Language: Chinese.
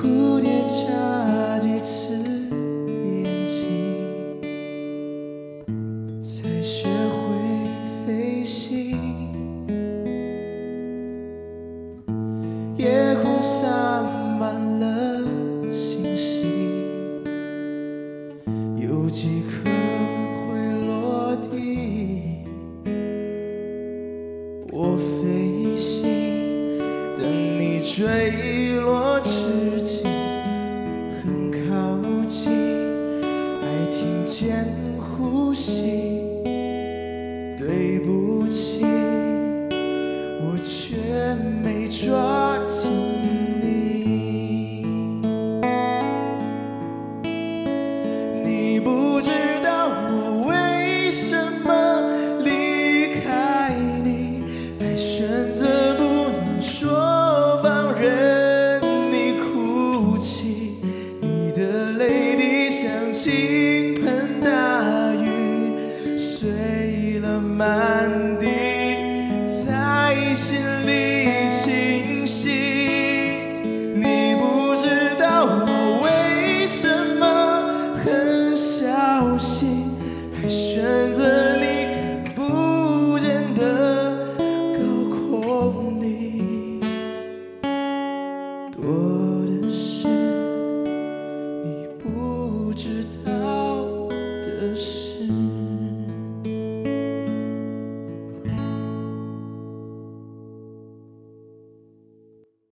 蝴蝶眨几次眼睛，才学会飞行。夜空洒满了星星，有几颗会落地。我飞行，等你坠落间呼吸。对不起，我却没抓紧你。你不知道我为什么离开你，还选择不能说放任你哭泣。你的泪滴像倾满地，在心里清晰。你不知道我为什么很小心，还选